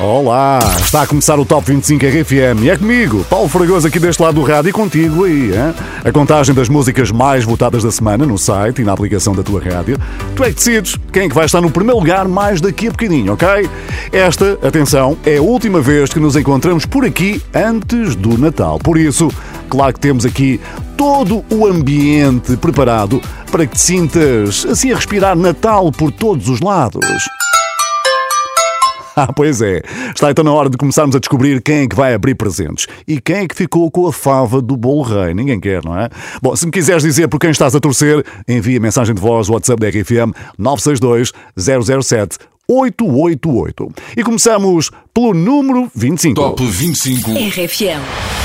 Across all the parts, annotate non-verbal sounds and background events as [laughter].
Olá, está a começar o Top 25 RFM e é comigo, Paulo Fragoso aqui deste lado do rádio e contigo aí, hein? A contagem das músicas mais votadas da semana no site e na aplicação da tua rádio. Tu é que decides quem é que vai estar no primeiro lugar mais daqui a bocadinho, ok? Esta, atenção, é a última vez que nos encontramos por aqui antes do Natal. Por isso, claro que temos aqui todo o ambiente preparado para que te sintas assim a respirar Natal por todos os lados. [laughs] Ah, pois é. Está então na hora de começarmos a descobrir quem é que vai abrir presentes. E quem é que ficou com a fava do bolo rei. Ninguém quer, não é? Bom, se me quiseres dizer por quem estás a torcer, envia mensagem de voz WhatsApp da RFM 962 007 888. E começamos pelo número 25. Top 25. RFM.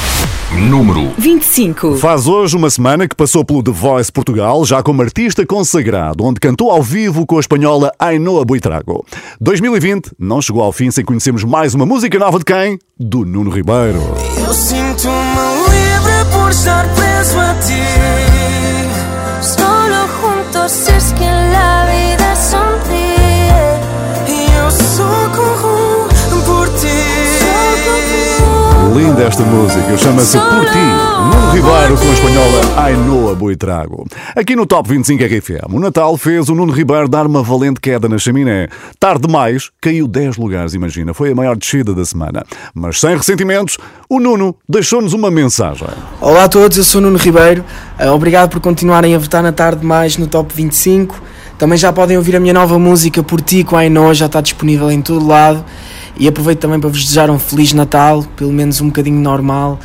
Número 25. Faz hoje uma semana que passou pelo The Voice Portugal, já como artista consagrado, onde cantou ao vivo com a espanhola Ainhoa Buitrago. 2020 não chegou ao fim sem conhecermos mais uma música nova de quem? Do Nuno Ribeiro. Eu sinto-me livre por estar preso a ti. Solo juntos es que esta música, chama-se Por Ti, Nuno Ribeiro com a espanhola Ainhoa Buitrago. Aqui no Top 25 RFM, o Natal fez o Nuno Ribeiro dar uma valente queda na chaminé. Tarde demais, caiu 10 lugares, imagina, foi a maior descida da semana. Mas sem ressentimentos, o Nuno deixou-nos uma mensagem. Olá a todos, eu sou o Nuno Ribeiro. Uh, Obrigado por continuarem a votar na tarde mais no Top 25. Também já podem ouvir a minha nova música Por Ti com a Ainhoa, já está disponível em todo lado. E aproveito também para vos desejar um Feliz Natal, pelo menos um bocadinho normal.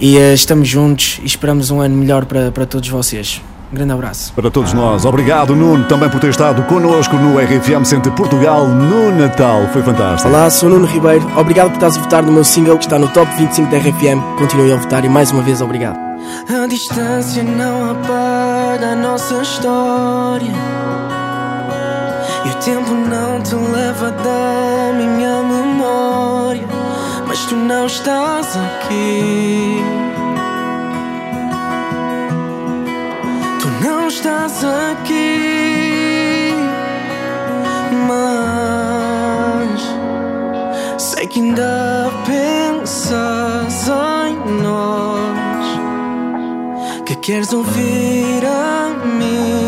E uh, estamos juntos e esperamos um ano melhor para, para todos vocês. Um grande abraço. Para todos nós, obrigado Nuno também por ter estado connosco no RFM Centro Portugal no Natal. Foi fantástico. Olá, sou o Nuno Ribeiro. Obrigado por estás a votar no meu single que está no Top 25 da RFM. Continuem a votar e mais uma vez obrigado. A distância não apaga a nossa história. E o tempo não te leva da minha memória. Mas tu não estás aqui. Tu não estás aqui. Mas sei que ainda pensas em nós que queres ouvir a minha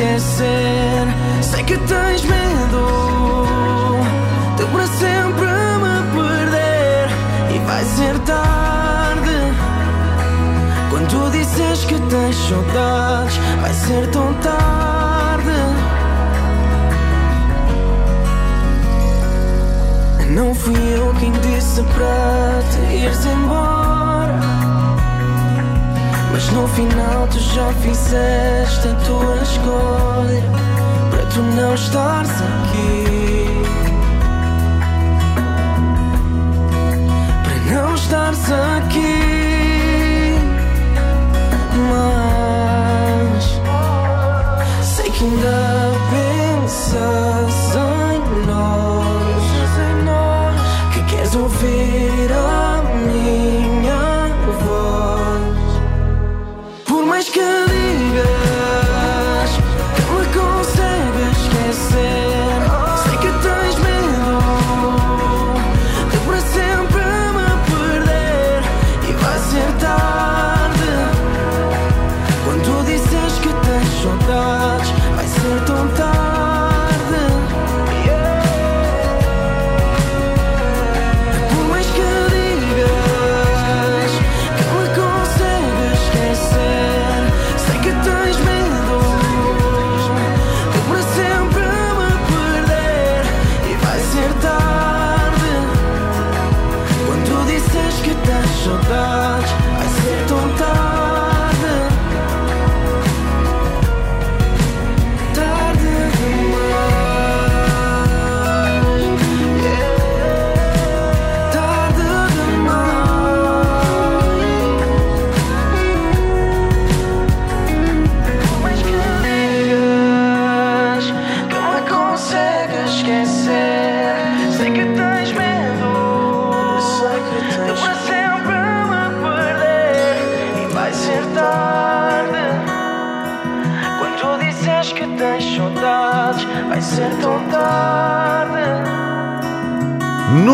esquecer, sei que tens medo de para sempre me perder e vai ser tarde. Quando tu disses que tens saudades, vai ser tão tarde. Não fui eu quem disse para te ires embora. Mas no final tu já fizeste a tua escolha para tu não estares aqui. Para não estares aqui. Mas sei que ainda pensas em nós, que queres ouvir a saudade vai ser tão tarde.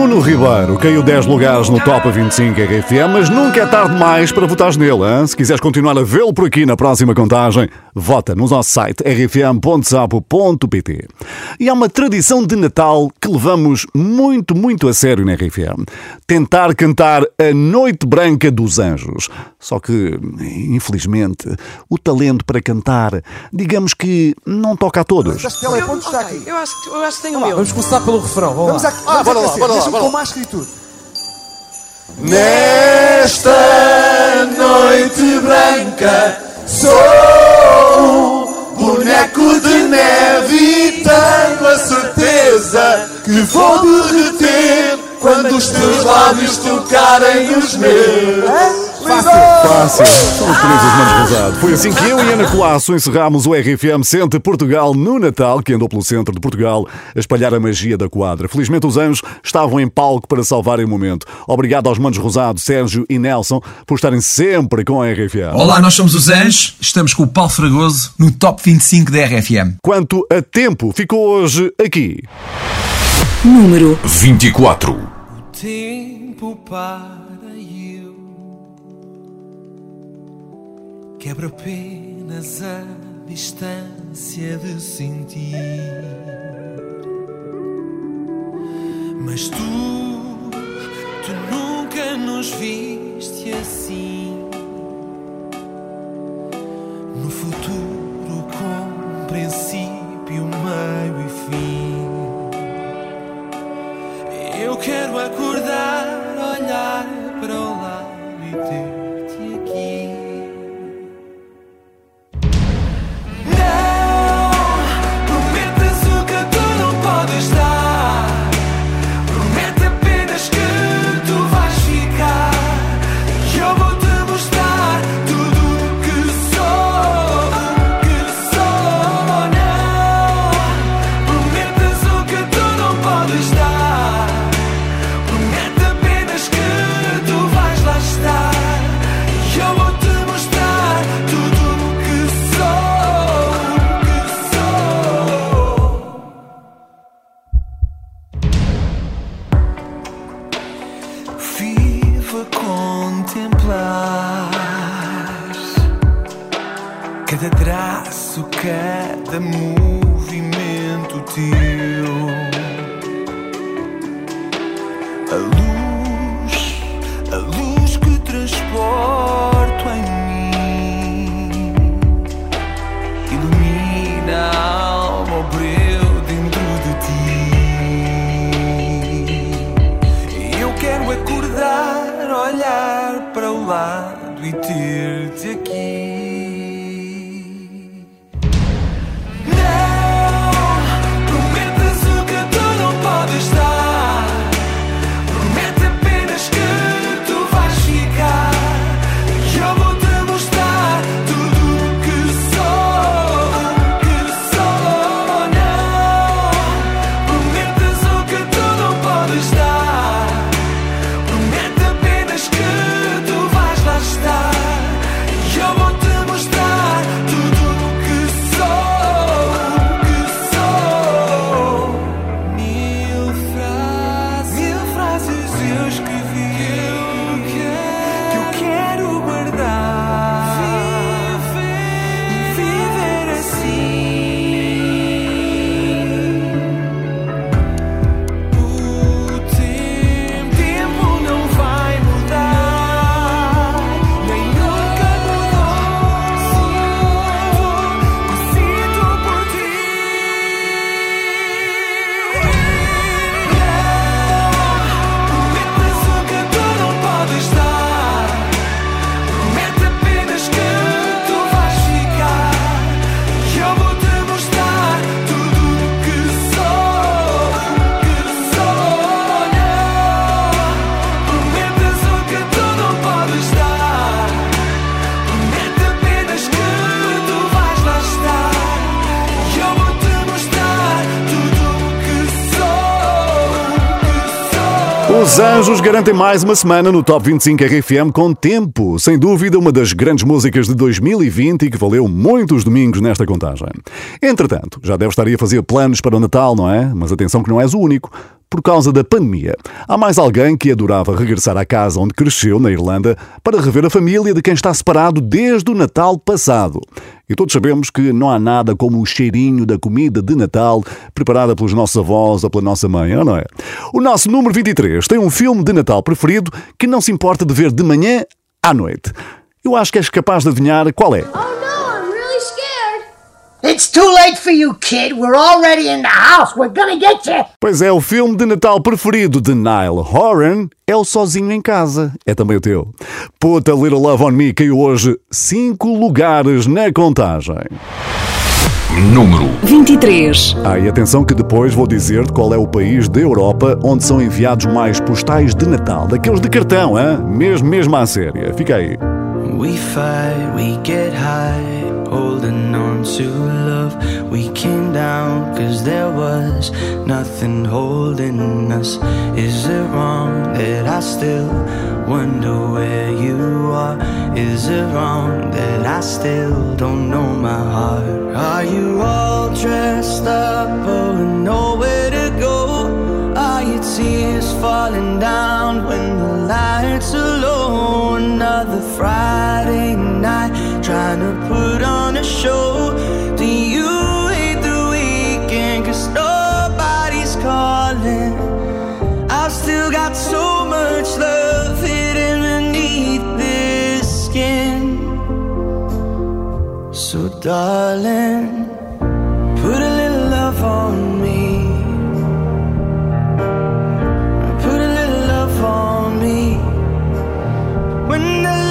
Nuno Ribeiro caiu 10 lugares no Top 25 RFM, mas nunca é tarde mais para votar nele. Hein? Se quiseres continuar a vê-lo por aqui na próxima contagem, vota no nosso site rfm.sapo.pt. E há uma tradição de Natal que levamos muito, muito a sério na RFM. Tentar cantar a Noite Branca dos Anjos. Só que, infelizmente, o talento para cantar, digamos que não toca a todos. Está aqui. Eu acho, que- eu acho que tenho o meu. Vamos começar pelo refrão. Vamos, lá. vamos bora lá, bora lá, Deixa-me bora com lá. má escritura. Nesta noite branca sou boneco de neve e tenho a certeza que vou derreter quando os teus lábios tocarem os meus. Fácil. São os felizes manos rosados. Foi assim que eu e Ana Colasso encerramos o RFM Centro Portugal no Natal, que andou pelo centro de Portugal a espalhar a magia da quadra. Felizmente os anjos estavam em palco para salvarem o momento. Obrigado aos manos rosados, Sérgio e Nelson, por estarem sempre com a RFM. Olá, nós somos os Anjos, estamos com o Paulo Fragoso no Top 25 da RFM. Quanto a tempo, ficou hoje aqui. Número 24. Tempo para quebra apenas a distância de sentir. Mas tu, tu nunca nos viste assim. No futuro com princípio, meio e fim. Eu quero acordar, olhar para o lado e ter-te Vivo a contemplar cada traço, cada movimento teu. A luz, e ter-te. Os Anjos garantem mais uma semana no Top 25 RFM com tempo. Sem dúvida, uma das grandes músicas de 2020 e que valeu muitos domingos nesta contagem. Entretanto, já deve estar aí a fazer planos para o Natal, não é? Mas atenção que não és o único. Por causa da pandemia, há mais alguém que adorava regressar à casa onde cresceu, na Irlanda, para rever a família de quem está separado desde o Natal passado. E todos sabemos que não há nada como o cheirinho da comida de Natal preparada pelos nossos avós ou pela nossa mãe, não é? O nosso número 23 tem um filme de Natal preferido que não se importa de ver de manhã à noite. Eu acho que és capaz de adivinhar qual é. It's too late for you, kid. We're already in the house. We're gonna get you. Pois é, o filme de Natal preferido de Niall Horan é o Sozinho em Casa. É também o teu. Put a Little Love on Me caiu hoje cinco lugares na contagem. Número 23. Ah, e atenção que depois vou dizer qual é o país da Europa onde são enviados mais postais de Natal, daqueles de cartão, hein? mesmo, mesmo à séria. Fica aí. We fight, we get high, to love. We came down cause there was nothing holding us. Is it wrong that I still wonder where you are? Is it wrong that I still don't know my heart? Are you all dressed up with nowhere to go? Are your tears falling down when the lights are low? Another Friday night trying to put on a show. Do you hate the weekend? Cause nobody's calling. I've still got so much love hidden beneath this skin. So, darling, put a little love on me. Put a little love on me. When the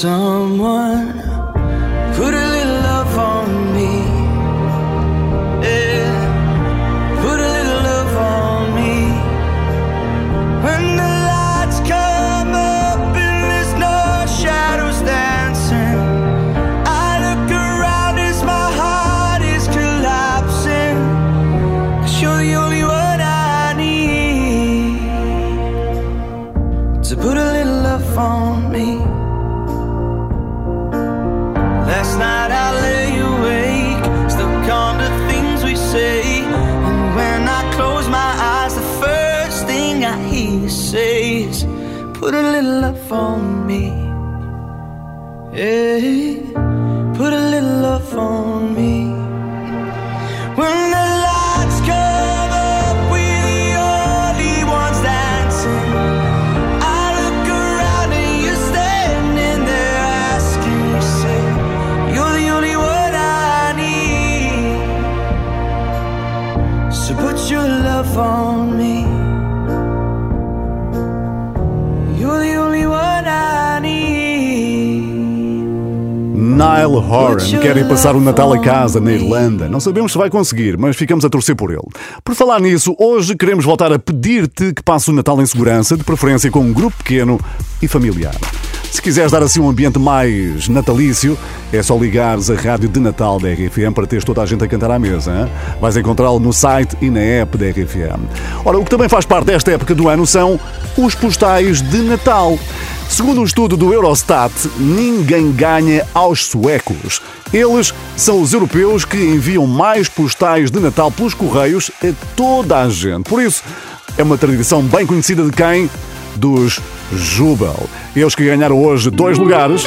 someone Niall Horan quer ir passar o Natal a casa na Irlanda. Não sabemos se vai conseguir, mas ficamos a torcer por ele. Por falar nisso, hoje queremos voltar a pedir-te que passe o Natal em segurança, de preferência com um grupo pequeno e familiar. Se quiseres dar assim um ambiente mais natalício, é só ligares a rádio de Natal da RFM para teres toda a gente a cantar à mesa. Hein? Vais encontrá-lo no site e na app da RFM. Ora, o que também faz parte desta época do ano são os postais de Natal. Segundo um estudo do Eurostat, ninguém ganha aos suecos. Eles são os europeus que enviam mais postais de Natal pelos correios a toda a gente. Por isso, é uma tradição bem conhecida de quem? Dos Jubel. Eles que ganharam hoje dois lugares.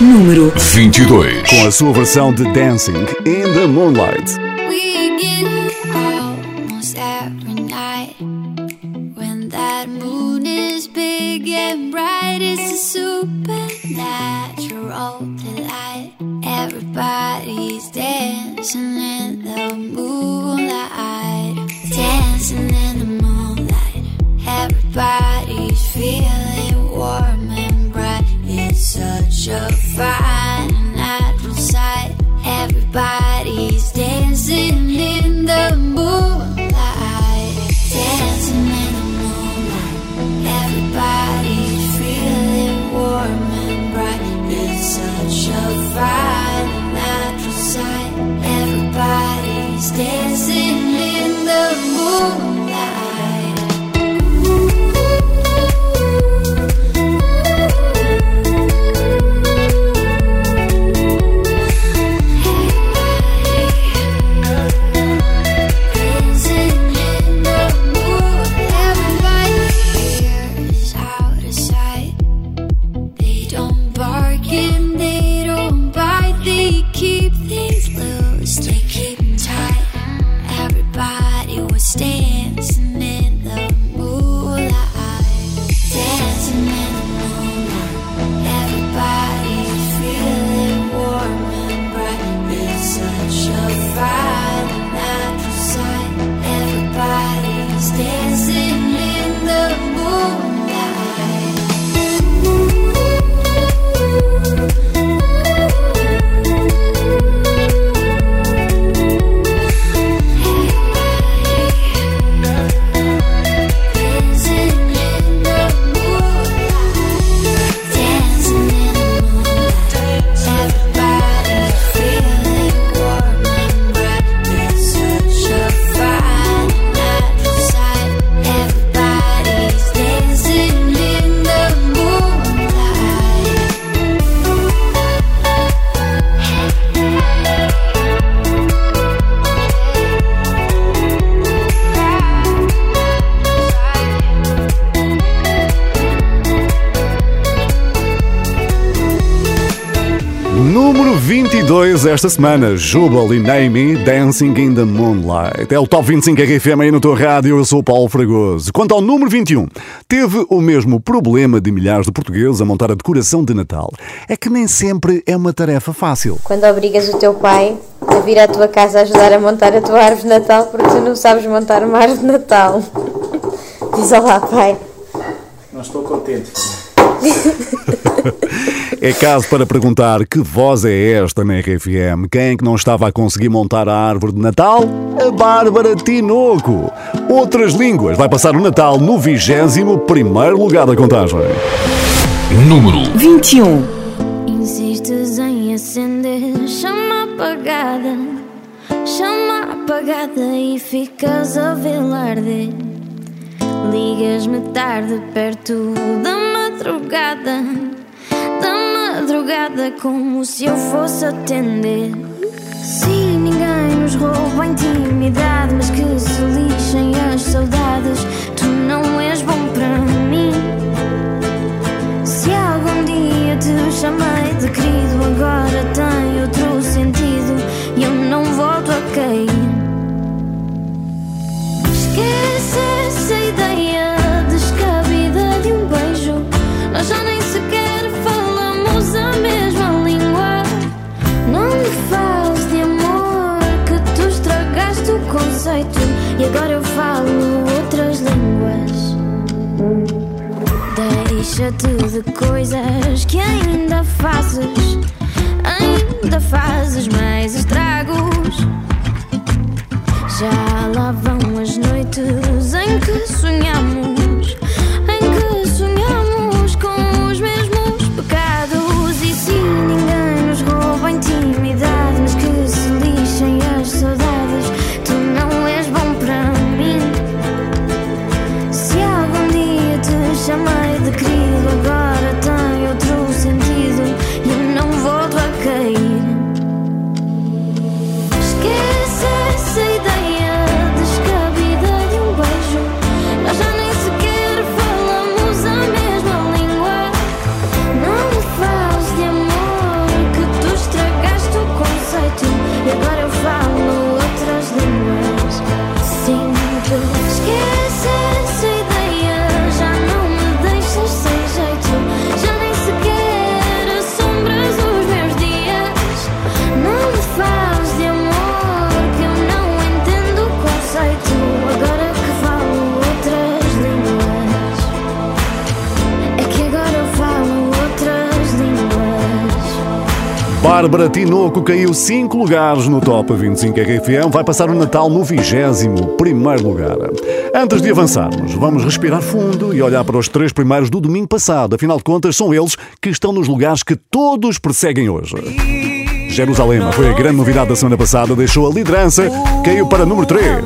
Número 22. Com a sua versão de Dancing in the Moonlight. We get almost every night when that moon is big and bright. It's a supernatural delight. Everybody's dancing in the moonlight, dancing in the moonlight. Everybody's feeling warm 22 esta semana, Jubal e Naomi Dancing in the Moonlight. É o Top 25 RFM aí no teu rádio, eu sou o Paulo Fragoso. Quanto ao número 21, teve o mesmo problema de milhares de portugueses a montar a decoração de Natal. É que nem sempre é uma tarefa fácil. Quando obrigas o teu pai a vir à tua casa a ajudar a montar a tua árvore de Natal porque tu não sabes montar uma árvore de Natal. [laughs] Diz olá, pai. Não estou contente. [laughs] É caso para perguntar que voz é esta na RFM? Quem é que não estava a conseguir montar a árvore de Natal? A Bárbara Tinoco. Outras línguas vai passar o Natal no 21 primeiro lugar da contagem. Número 21. Insistes em acender chama apagada, chama apagada e ficas a vê-la arder. Ligas-me tarde perto da madrugada, da madrugada como se eu fosse atender. Sim, ninguém nos rouba a intimidade, mas que se lixem as saudades. Tu não és bom para Deixa-te de coisas que ainda fazes, ainda fazes mais estragos. Já lá vão as noites em que sonhamos, Bárbara Tinoco caiu 5 lugares no Top 25 RFM, vai passar o Natal no 21 lugar. Antes de avançarmos, vamos respirar fundo e olhar para os três primeiros do domingo passado. Afinal de contas, são eles que estão nos lugares que todos perseguem hoje. Jerusalém foi a grande novidade da semana passada, deixou a liderança, caiu para número 3.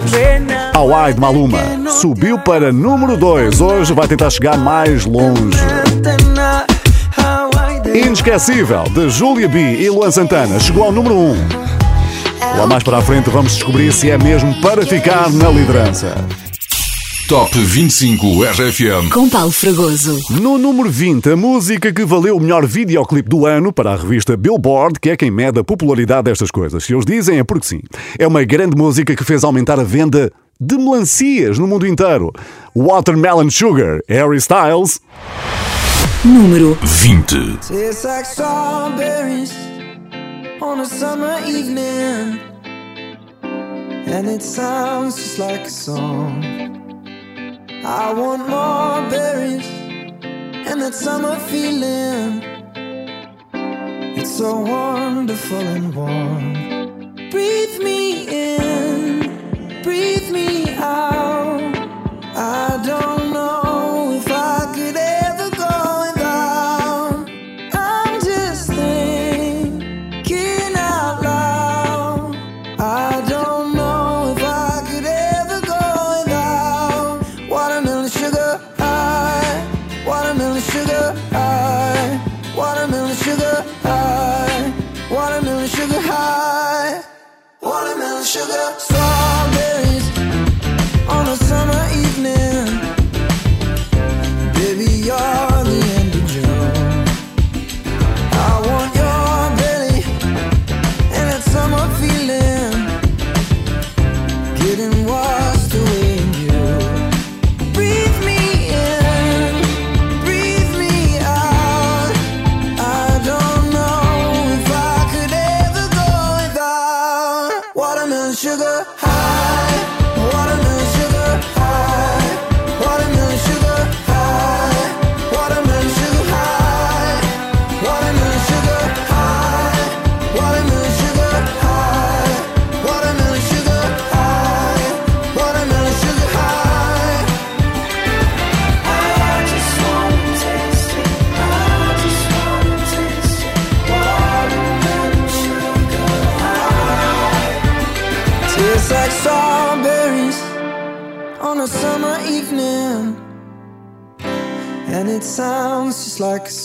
Hawaii de Maluma subiu para número 2, hoje vai tentar chegar mais longe. Inesquecível, de Júlia B e Luan Santana, chegou ao número 1. Lá mais para a frente vamos descobrir se é mesmo para ficar na liderança. Top 25 RFM com Paulo Fragoso. No número 20, a música que valeu o melhor videoclipe do ano para a revista Billboard, que é quem mede a popularidade destas coisas. Se eles dizem, é porque sim. É uma grande música que fez aumentar a venda de melancias no mundo inteiro. Watermelon Sugar, Harry Styles. Número 20. Tastes like strawberries on a summer evening, and it sounds just like a song. I want more berries and that summer feeling. It's so wonderful and warm. Breathe me in, breathe me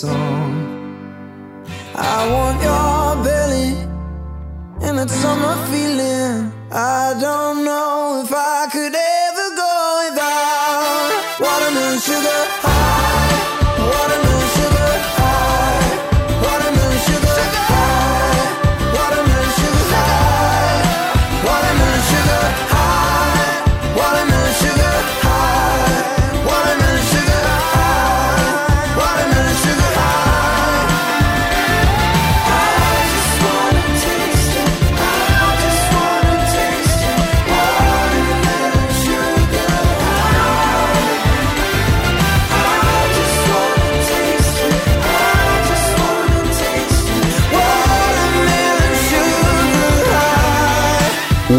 song. I want your belly and that summer feeling. I don't know if I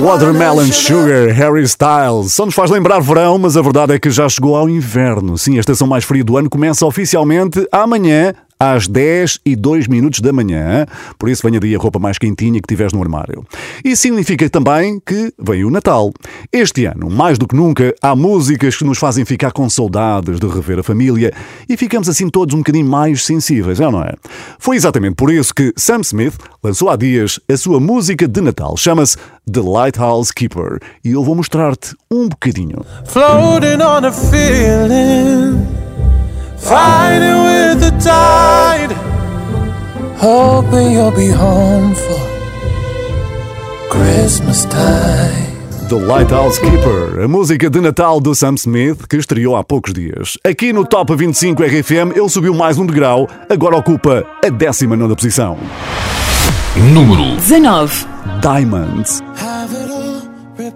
Watermelon Sugar, Harry Styles. Só nos faz lembrar verão, mas a verdade é que já chegou ao inverno. Sim, a estação mais fria do ano começa oficialmente amanhã, às 10 e 2 minutos da manhã. Por isso, venha daí a roupa mais quentinha que tiveres no armário. Isso significa também que vem o Natal. Este ano, mais do que nunca, há músicas que nos fazem ficar com saudades de rever a família e ficamos assim todos um bocadinho mais sensíveis, é não é? Foi exatamente por isso que Sam Smith lançou há dias a sua música de Natal. Chama-se The Lighthouse Keeper e eu vou mostrar-te um bocadinho. Floating on a feeling, fighting with the tide. Hoping you'll be home for Christmas time. The Lighthouse Keeper, a música de Natal do Sam Smith, que estreou há poucos dias. Aqui no Top 25 RFM, ele subiu mais um degrau, agora ocupa a 19 posição. Número 19. Diamonds.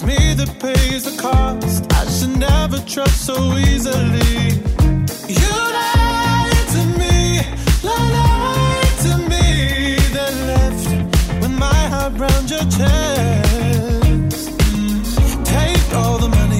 Always me that pays the cost. I should never trust so easily. You lied to me, lied to me, then left with my heart round your chest. Take all the money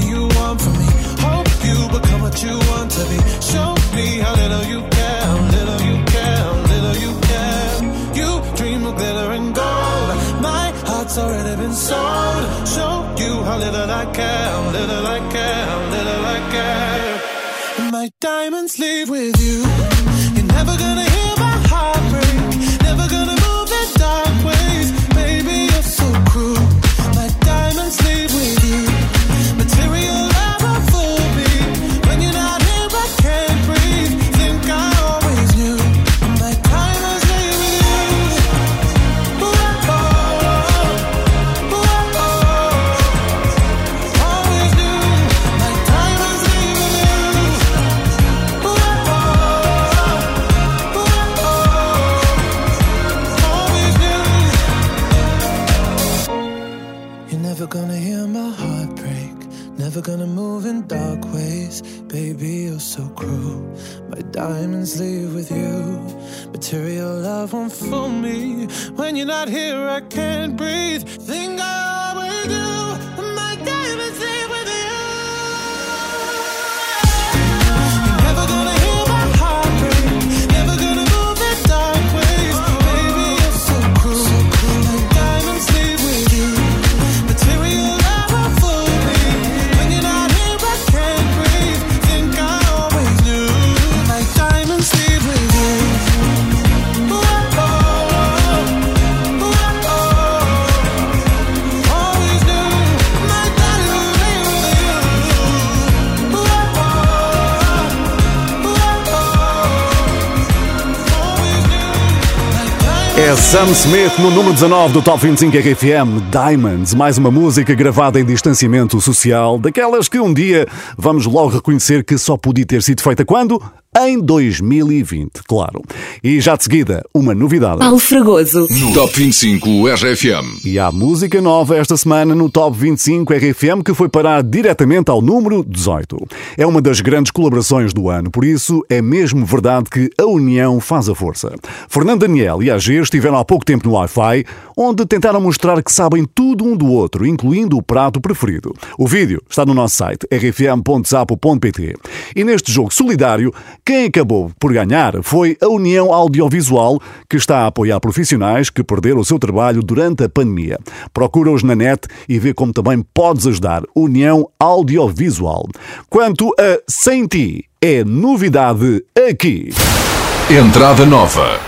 I care, little I care, little I care. My diamonds leave with you. É Sam Smith no número 19 do Top 25 RFM, Diamonds, mais uma música gravada em distanciamento social, daquelas que um dia vamos logo reconhecer que só podia ter sido feita quando? Em 2020, claro. E já de seguida, uma novidade. Paulo Fragoso. No Top 25 RFM. E há música nova esta semana no Top 25 RFM que foi parar diretamente ao número 18. É uma das grandes colaborações do ano, por isso é mesmo verdade que a união faz a força. Fernando Daniel e AG estiveram há pouco tempo no Wi-Fi, onde tentaram mostrar que sabem tudo um do outro, incluindo o prato preferido. O vídeo está no nosso site rfm.zapo.pt. E neste jogo solidário, quem acabou por ganhar foi a União Audiovisual, que está a apoiar profissionais que perderam o seu trabalho durante a pandemia. Procura-os na net e vê como também podes ajudar. União Audiovisual. Quanto a Sem Ti, é novidade aqui. Entrada nova.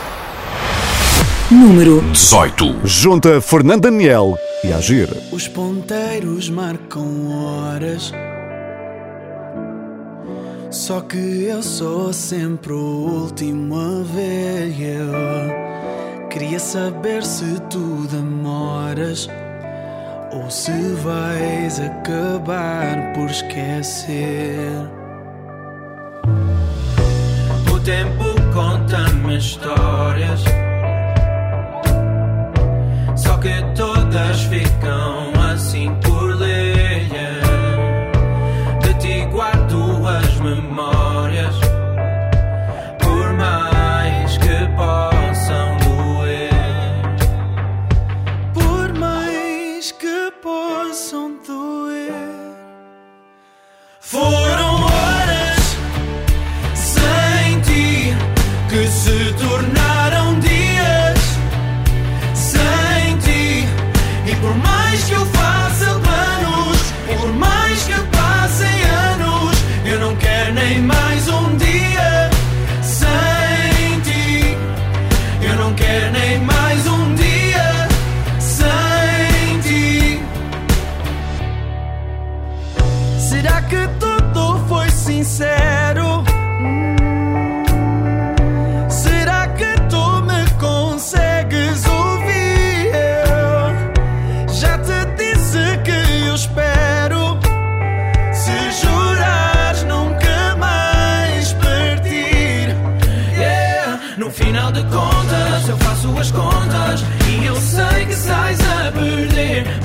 Número 18. Junta Fernando Daniel e Agir. Os ponteiros marcam horas. Só que eu sou sempre o último a ver. Eu queria saber se tu demoras ou se vais acabar por esquecer. O tempo conta-me histórias. Só que todas ficam memòries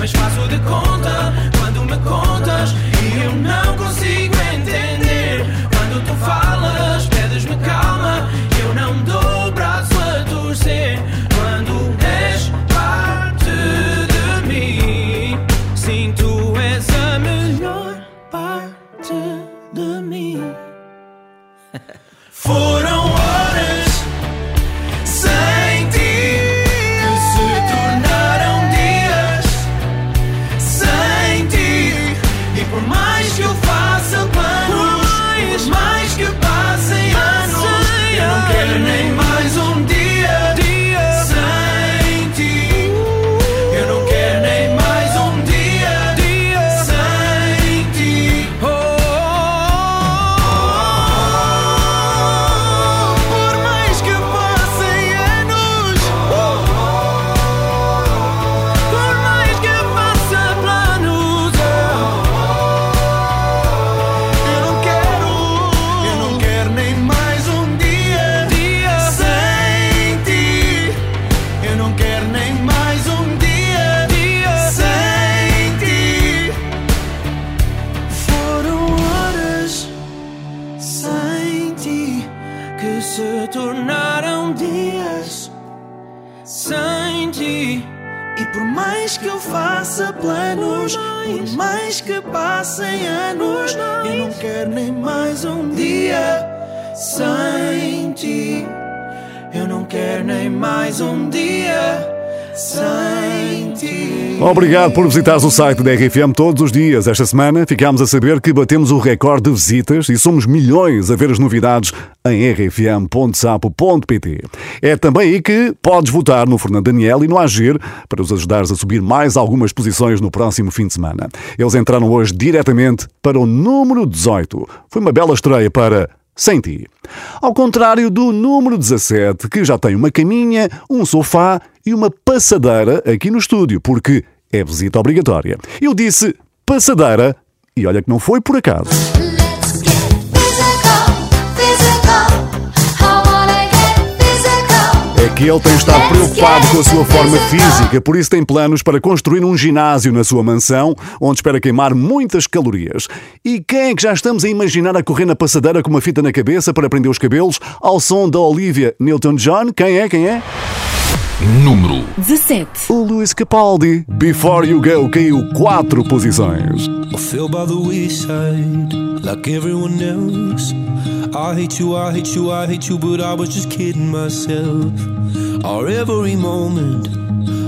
Mas faço de conta Obrigado por visitares o site da RFM todos os dias. Esta semana ficámos a saber que batemos o recorde de visitas e somos milhões a ver as novidades em rfm.sapo.pt. É também aí que podes votar no Fernando Daniel e no Agir para os ajudares a subir mais algumas posições no próximo fim de semana. Eles entraram hoje diretamente para o número 18. Foi uma bela estreia para sem ti. Ao contrário do número 17, que já tem uma caminha, um sofá e uma passadeira aqui no estúdio, porque é visita obrigatória. Eu disse passadeira e olha que não foi por acaso. Que ele tem estado preocupado com a sua forma física, por isso tem planos para construir um ginásio na sua mansão, onde espera queimar muitas calorias. E quem é que já estamos a imaginar a correr na passadeira com uma fita na cabeça para prender os cabelos ao som da Olivia Newton-John? Quem é? Quem é? Número 17. O Luís Capaldi. Before You Go caiu quatro posições. I fell by the wayside like everyone else. I hate you, I hate you, I hate you, but I was just kidding myself. Our every moment,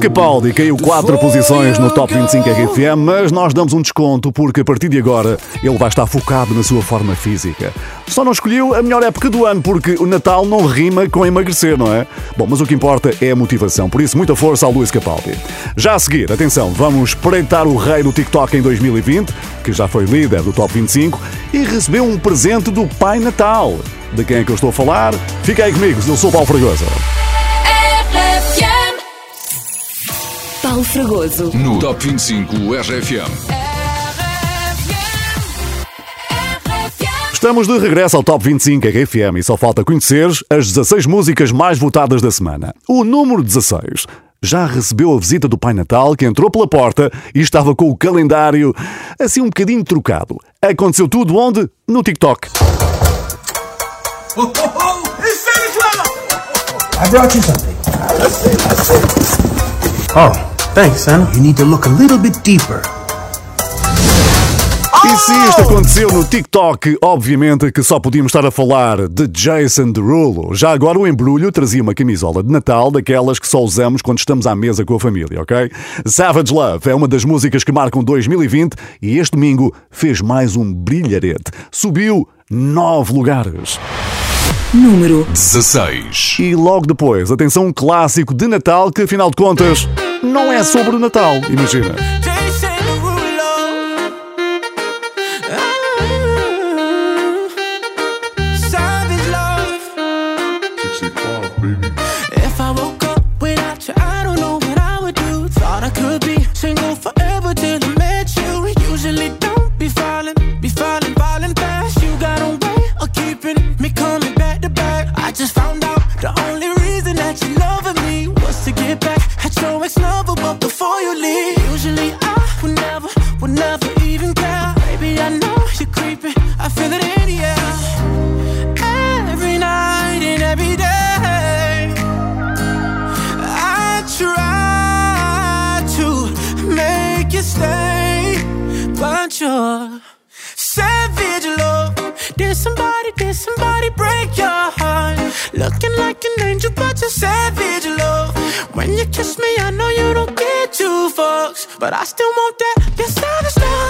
Capaldi caiu 4 posições no Top 25 RFM, mas nós damos um desconto porque a partir de agora ele vai estar focado na sua forma física. Só não escolheu a melhor época do ano porque o Natal não rima com emagrecer, não é? Bom, mas o que importa é a motivação, por isso muita força ao Luís Capaldi. Já a seguir, atenção, vamos espreitar o rei do TikTok em 2020, que já foi líder do Top 25 e recebeu um presente do Pai Natal. De quem é que eu estou a falar? Fica aí comigo, eu sou o Paulo Fragoso. Paulo Fragoso. No Top 25 RFM. Estamos de regresso ao Top 25 RFM e só falta conhecer as 16 músicas mais votadas da semana. O número 16 já recebeu a visita do Pai Natal que entrou pela porta e estava com o calendário assim um bocadinho trocado. Aconteceu tudo onde? No TikTok. I brought you something. Oh, thanks, son. You need to look a little bit deeper. E se isto aconteceu no TikTok, obviamente que só podíamos estar a falar de Jason Derulo. Já agora o embrulho trazia uma camisola de Natal, daquelas que só usamos quando estamos à mesa com a família, ok? Savage Love é uma das músicas que marcam 2020 e este domingo fez mais um brilharete. Subiu nove lugares. Número 16. E logo depois, atenção, um clássico de Natal que, afinal de contas, não é sobre o Natal, imagina. Like an angel, but you're savage love. When you kiss me, I know you don't get two fucks, but I still want that. Love. Your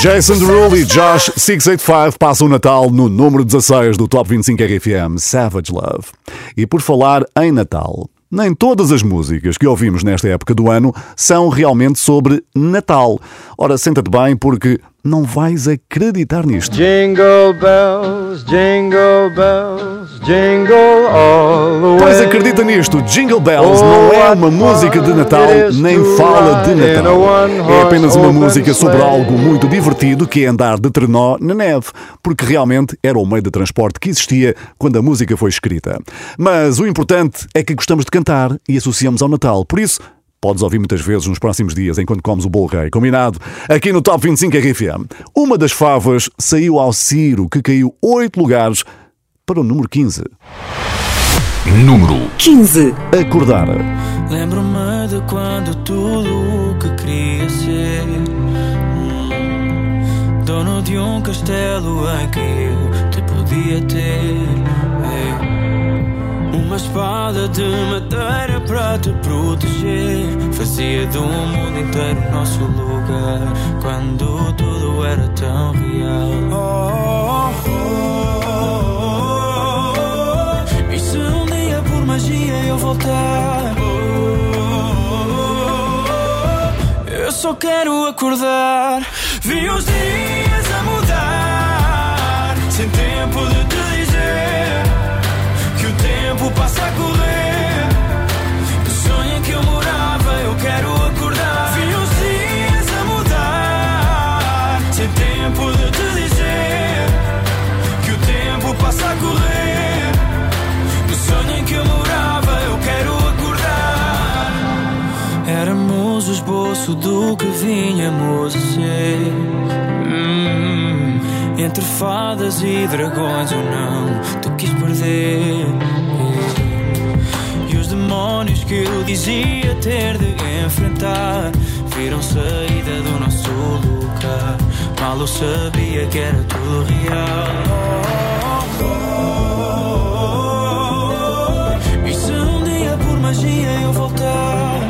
Jason Derulo e Josh 685 passam o Natal no número 16 do Top 25 RFM, Savage Love. E por falar em Natal, nem todas as músicas que ouvimos nesta época do ano são realmente sobre Natal. Ora, senta-te bem porque não vais acreditar nisto. Jingle bells, jingle bells, jingle all the way. Pois acredita nisto, Jingle Bells não é uma música de Natal, nem fala de Natal. É apenas uma música sobre algo muito divertido que é andar de trenó na neve, porque realmente era o meio de transporte que existia quando a música foi escrita. Mas o importante é que gostamos de cantar e associamos ao Natal, por isso. Podes ouvir muitas vezes nos próximos dias enquanto comes o bolo rei. Combinado? Aqui no Top 25 RFM. Uma das favas saiu ao Ciro, que caiu 8 lugares para o número 15. Número 15. Acordar. Lembro-me de quando tudo o que queria ser hum, Dono de um castelo em que eu te podia ter Uma espada de madeira para te proteger. Fazia do mundo inteiro nosso lugar. Quando tudo era tão real. Oh, oh, oh, oh. E se um dia por magia eu voltar? Eu só quero acordar. Vi os dias a mudar. Sem tempo de tempo passa a correr. Do sonho em que eu morava Eu quero acordar. Vi os dias a mudar. Sem tempo de te dizer Que o tempo passa a correr. Do sonho em que eu morava Eu quero acordar. Éramos o esboço do que vinhamos a ser. Hum, Entre fadas e dragões ou não Tu quis perder Os demónios que eu dizia ter de enfrentar. Viram saída do nosso lugar. Mal eu sabia que era tudo real. E se um dia por magia eu voltar?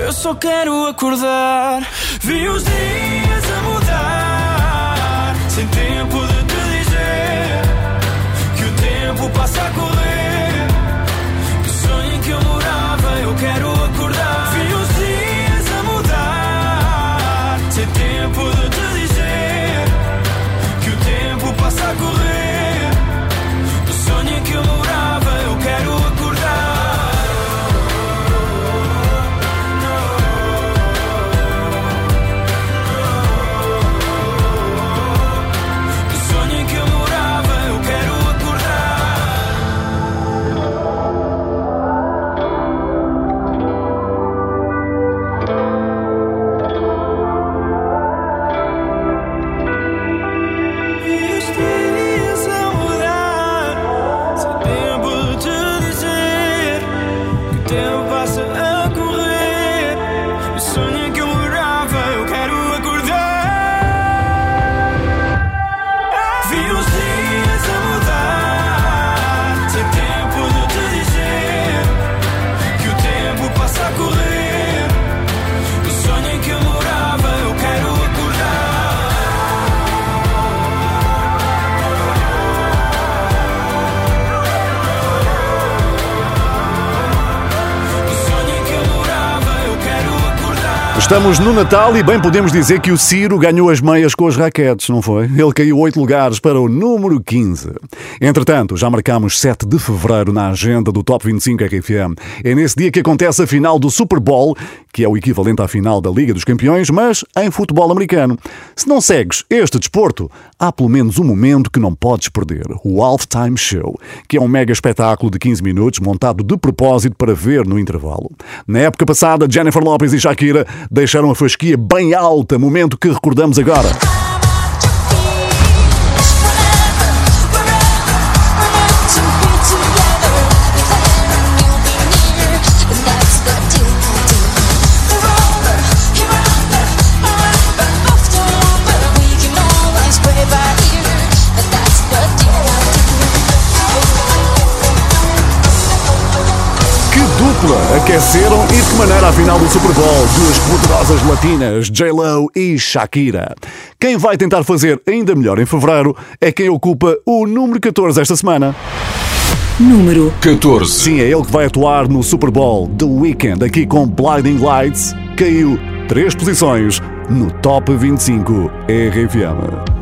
Eu só quero acordar. Vi os dias a mudar. Sem tempo de o tempo passa a correr. Do sonho em que eu morava Eu quero Estamos no Natal e bem podemos dizer que o Ciro ganhou as meias com as raquetes, não foi? Ele caiu oito lugares para o número 15. Entretanto, já marcamos 7 de fevereiro na agenda do Top 25 RFM. É nesse dia que acontece a final do Super Bowl, que é o equivalente à final da Liga dos Campeões, mas em futebol americano. Se não segues este desporto, há pelo menos um momento que não podes perder: o Halftime Show, que é um mega espetáculo de 15 minutos montado de propósito para ver no intervalo. Na época passada, Jennifer Lopez e Shakira deixaram a fasquia bem alta, momento que recordamos agora. Dupla aqueceram e de que maneira a final do Super Bowl, duas poderosas latinas, J-Lo e Shakira. Quem vai tentar fazer ainda melhor em fevereiro é quem ocupa o número 14 esta semana. Número 14. Sim, é ele que vai atuar no Super Bowl The Weekend, aqui com Blinding Lights, caiu três posições no Top 25 RFM.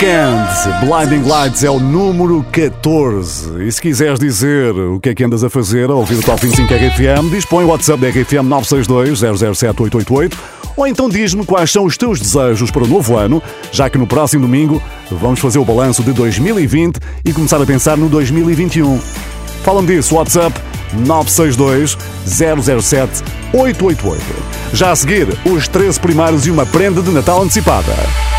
Weekend, Blinding Lights é o número 14. E se quiseres dizer o que é que andas a fazer ao ouvir o Top 25 RFM, dispõe o WhatsApp da RFM 962 007 888 ou então diz-me quais são os teus desejos para o novo ano, já que no próximo domingo vamos fazer o balanço de 2020 e começar a pensar no 2021. Fala-me disso, WhatsApp 962 007 888. Já a seguir, os 13 primários e uma prenda de Natal antecipada.